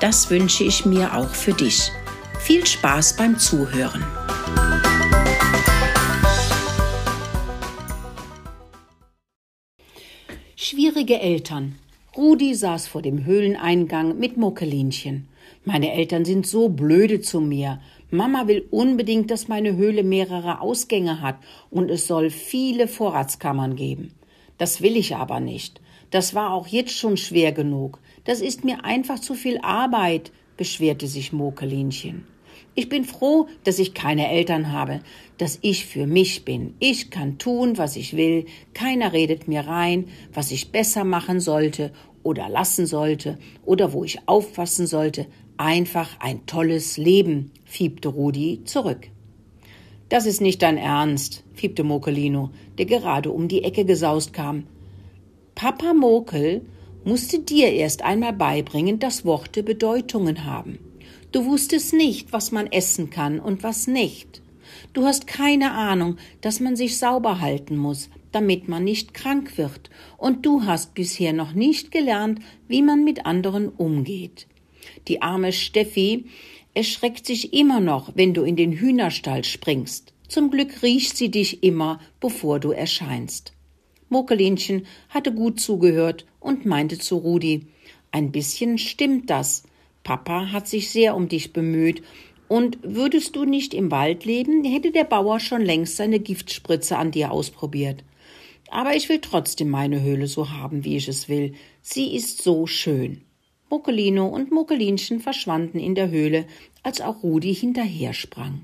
Das wünsche ich mir auch für dich. Viel Spaß beim Zuhören. Schwierige Eltern. Rudi saß vor dem Höhleneingang mit Muckelinchen. Meine Eltern sind so blöde zu mir. Mama will unbedingt, dass meine Höhle mehrere Ausgänge hat und es soll viele Vorratskammern geben. Das will ich aber nicht. Das war auch jetzt schon schwer genug. Das ist mir einfach zu viel Arbeit, beschwerte sich Mokelinchen. Ich bin froh, dass ich keine Eltern habe, dass ich für mich bin. Ich kann tun, was ich will, keiner redet mir rein, was ich besser machen sollte oder lassen sollte oder wo ich aufpassen sollte. Einfach ein tolles Leben, fiebte Rudi zurück. Das ist nicht dein Ernst, fiebte Mokelino, der gerade um die Ecke gesaust kam. Papa Mokel musste dir erst einmal beibringen, dass Worte Bedeutungen haben. Du wusstest nicht, was man essen kann und was nicht. Du hast keine Ahnung, dass man sich sauber halten muss, damit man nicht krank wird, und du hast bisher noch nicht gelernt, wie man mit anderen umgeht. Die arme Steffi erschreckt sich immer noch, wenn du in den Hühnerstall springst. Zum Glück riecht sie dich immer, bevor du erscheinst. Mokelinchen hatte gut zugehört und meinte zu Rudi, ein bisschen stimmt das. Papa hat sich sehr um dich bemüht, und würdest du nicht im Wald leben, hätte der Bauer schon längst seine Giftspritze an dir ausprobiert. Aber ich will trotzdem meine Höhle so haben, wie ich es will. Sie ist so schön. Mokelino und Mokelinchen verschwanden in der Höhle, als auch Rudi hinterher sprang.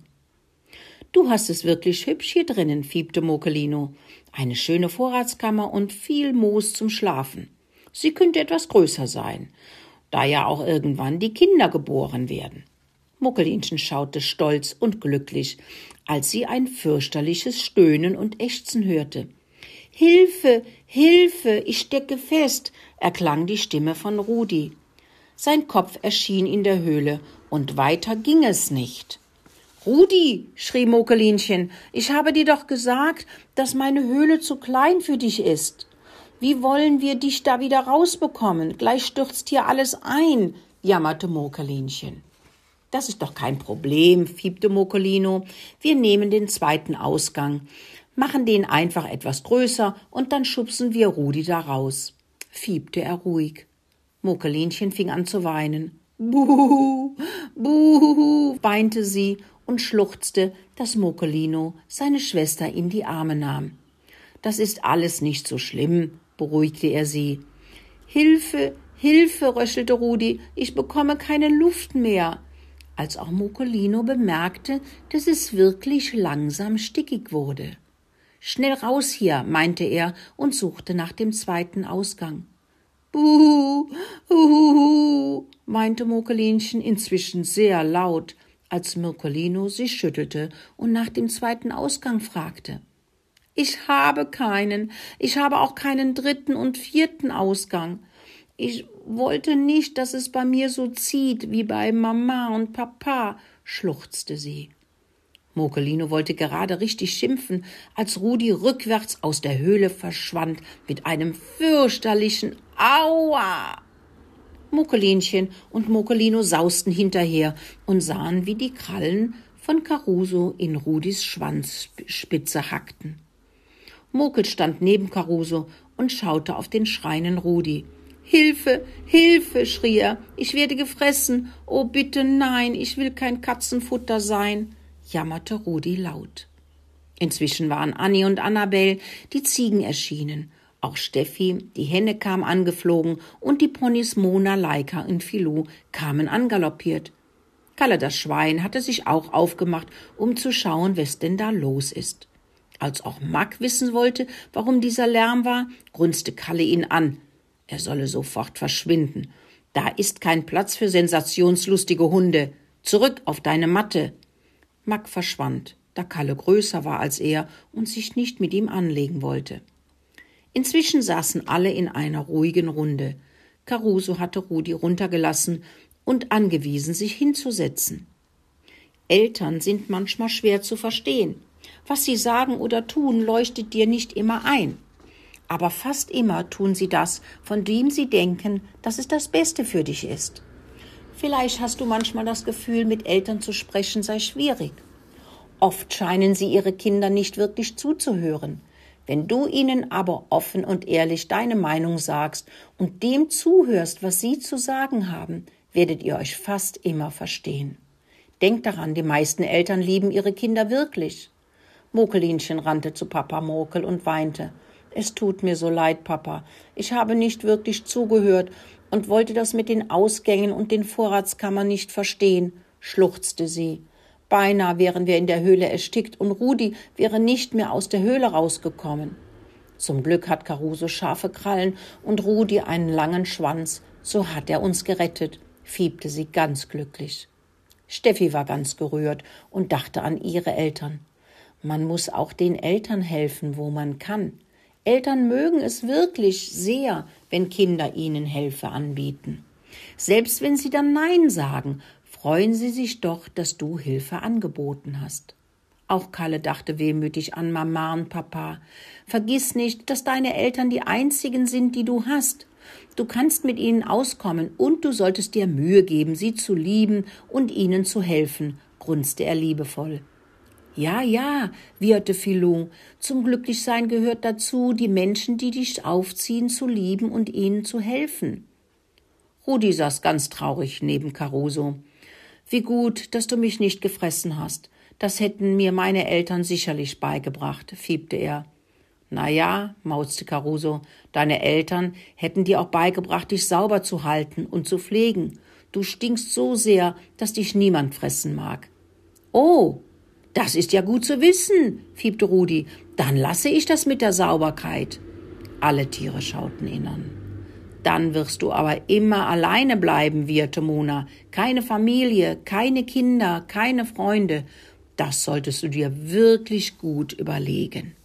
Du hast es wirklich hübsch hier drinnen, fiebte Mokelino. Eine schöne Vorratskammer und viel Moos zum Schlafen. Sie könnte etwas größer sein, da ja auch irgendwann die Kinder geboren werden. Muckelinchen schaute stolz und glücklich, als sie ein fürchterliches Stöhnen und Ächzen hörte. Hilfe, Hilfe, ich stecke fest, erklang die Stimme von Rudi. Sein Kopf erschien in der Höhle, und weiter ging es nicht. Rudi, schrie Mokelinchen, ich habe dir doch gesagt, dass meine Höhle zu klein für dich ist. Wie wollen wir dich da wieder rausbekommen? Gleich stürzt hier alles ein, jammerte Mokelinchen. Das ist doch kein Problem, fiebte Mokolino. Wir nehmen den zweiten Ausgang, machen den einfach etwas größer und dann schubsen wir Rudi da raus, fiebte er ruhig. Mokelinchen fing an zu weinen. Buhu, buhu, weinte sie und schluchzte, dass Mokelino seine Schwester in die Arme nahm. Das ist alles nicht so schlimm, beruhigte er sie. Hilfe, Hilfe, röchelte Rudi, ich bekomme keine Luft mehr. Als auch Mokolino bemerkte, dass es wirklich langsam stickig wurde. Schnell raus hier, meinte er und suchte nach dem zweiten Ausgang. Buhu, uhuhu, meinte Mokelinchen inzwischen sehr laut, als Mirkolino sich schüttelte und nach dem zweiten Ausgang fragte. Ich habe keinen, ich habe auch keinen dritten und vierten Ausgang. Ich wollte nicht, dass es bei mir so zieht wie bei Mama und Papa, schluchzte sie. Mokelino wollte gerade richtig schimpfen, als Rudi rückwärts aus der Höhle verschwand mit einem fürchterlichen Aua. Mokelinchen und Mokelino sausten hinterher und sahen, wie die Krallen von Caruso in Rudis Schwanzspitze hackten. Mokel stand neben Caruso und schaute auf den schreienden Rudi. Hilfe, Hilfe, schrie er, ich werde gefressen. Oh bitte nein, ich will kein Katzenfutter sein, jammerte Rudi laut. Inzwischen waren Annie und Annabel, die Ziegen, erschienen. Auch Steffi, die Henne kam angeflogen und die Ponys Mona, Leika und Filou kamen angaloppiert. Kalle das Schwein hatte sich auch aufgemacht, um zu schauen, was denn da los ist. Als auch Mack wissen wollte, warum dieser Lärm war, grunzte Kalle ihn an. Er solle sofort verschwinden. Da ist kein Platz für sensationslustige Hunde, Zurück auf deine Matte. Mack verschwand, da Kalle größer war als er und sich nicht mit ihm anlegen wollte. Inzwischen saßen alle in einer ruhigen Runde. Caruso hatte Rudi runtergelassen und angewiesen, sich hinzusetzen. Eltern sind manchmal schwer zu verstehen. Was sie sagen oder tun, leuchtet dir nicht immer ein. Aber fast immer tun sie das, von dem sie denken, dass es das Beste für dich ist. Vielleicht hast du manchmal das Gefühl, mit Eltern zu sprechen sei schwierig. Oft scheinen sie ihre Kinder nicht wirklich zuzuhören. Wenn du ihnen aber offen und ehrlich deine Meinung sagst und dem zuhörst, was sie zu sagen haben, werdet ihr euch fast immer verstehen. Denkt daran, die meisten Eltern lieben ihre Kinder wirklich. Mokelinchen rannte zu Papa Mokel und weinte. Es tut mir so leid, Papa. Ich habe nicht wirklich zugehört und wollte das mit den Ausgängen und den Vorratskammern nicht verstehen, schluchzte sie. Beinahe wären wir in der Höhle erstickt und Rudi wäre nicht mehr aus der Höhle rausgekommen. Zum Glück hat Caruso scharfe Krallen und Rudi einen langen Schwanz. So hat er uns gerettet, fiebte sie ganz glücklich. Steffi war ganz gerührt und dachte an ihre Eltern. Man muss auch den Eltern helfen, wo man kann. Eltern mögen es wirklich sehr, wenn Kinder ihnen Hilfe anbieten. Selbst wenn sie dann Nein sagen, freuen sie sich doch, dass du Hilfe angeboten hast. Auch Kalle dachte wehmütig an Mama und Papa. Vergiss nicht, dass deine Eltern die einzigen sind, die du hast. Du kannst mit ihnen auskommen und du solltest dir Mühe geben, sie zu lieben und ihnen zu helfen, grunzte er liebevoll. Ja, ja, wieherte Philou, zum Glücklichsein gehört dazu, die Menschen, die dich aufziehen, zu lieben und ihnen zu helfen. Rudi saß ganz traurig neben Caruso. Wie gut, dass du mich nicht gefressen hast. Das hätten mir meine Eltern sicherlich beigebracht, fiebte er. Na ja, mauzte Caruso, deine Eltern hätten dir auch beigebracht, dich sauber zu halten und zu pflegen. Du stinkst so sehr, dass dich niemand fressen mag. Oh, das ist ja gut zu wissen, fiebte Rudi. Dann lasse ich das mit der Sauberkeit. Alle Tiere schauten ihn an. Dann wirst du aber immer alleine bleiben, wieherte Mona. Keine Familie, keine Kinder, keine Freunde. Das solltest du dir wirklich gut überlegen.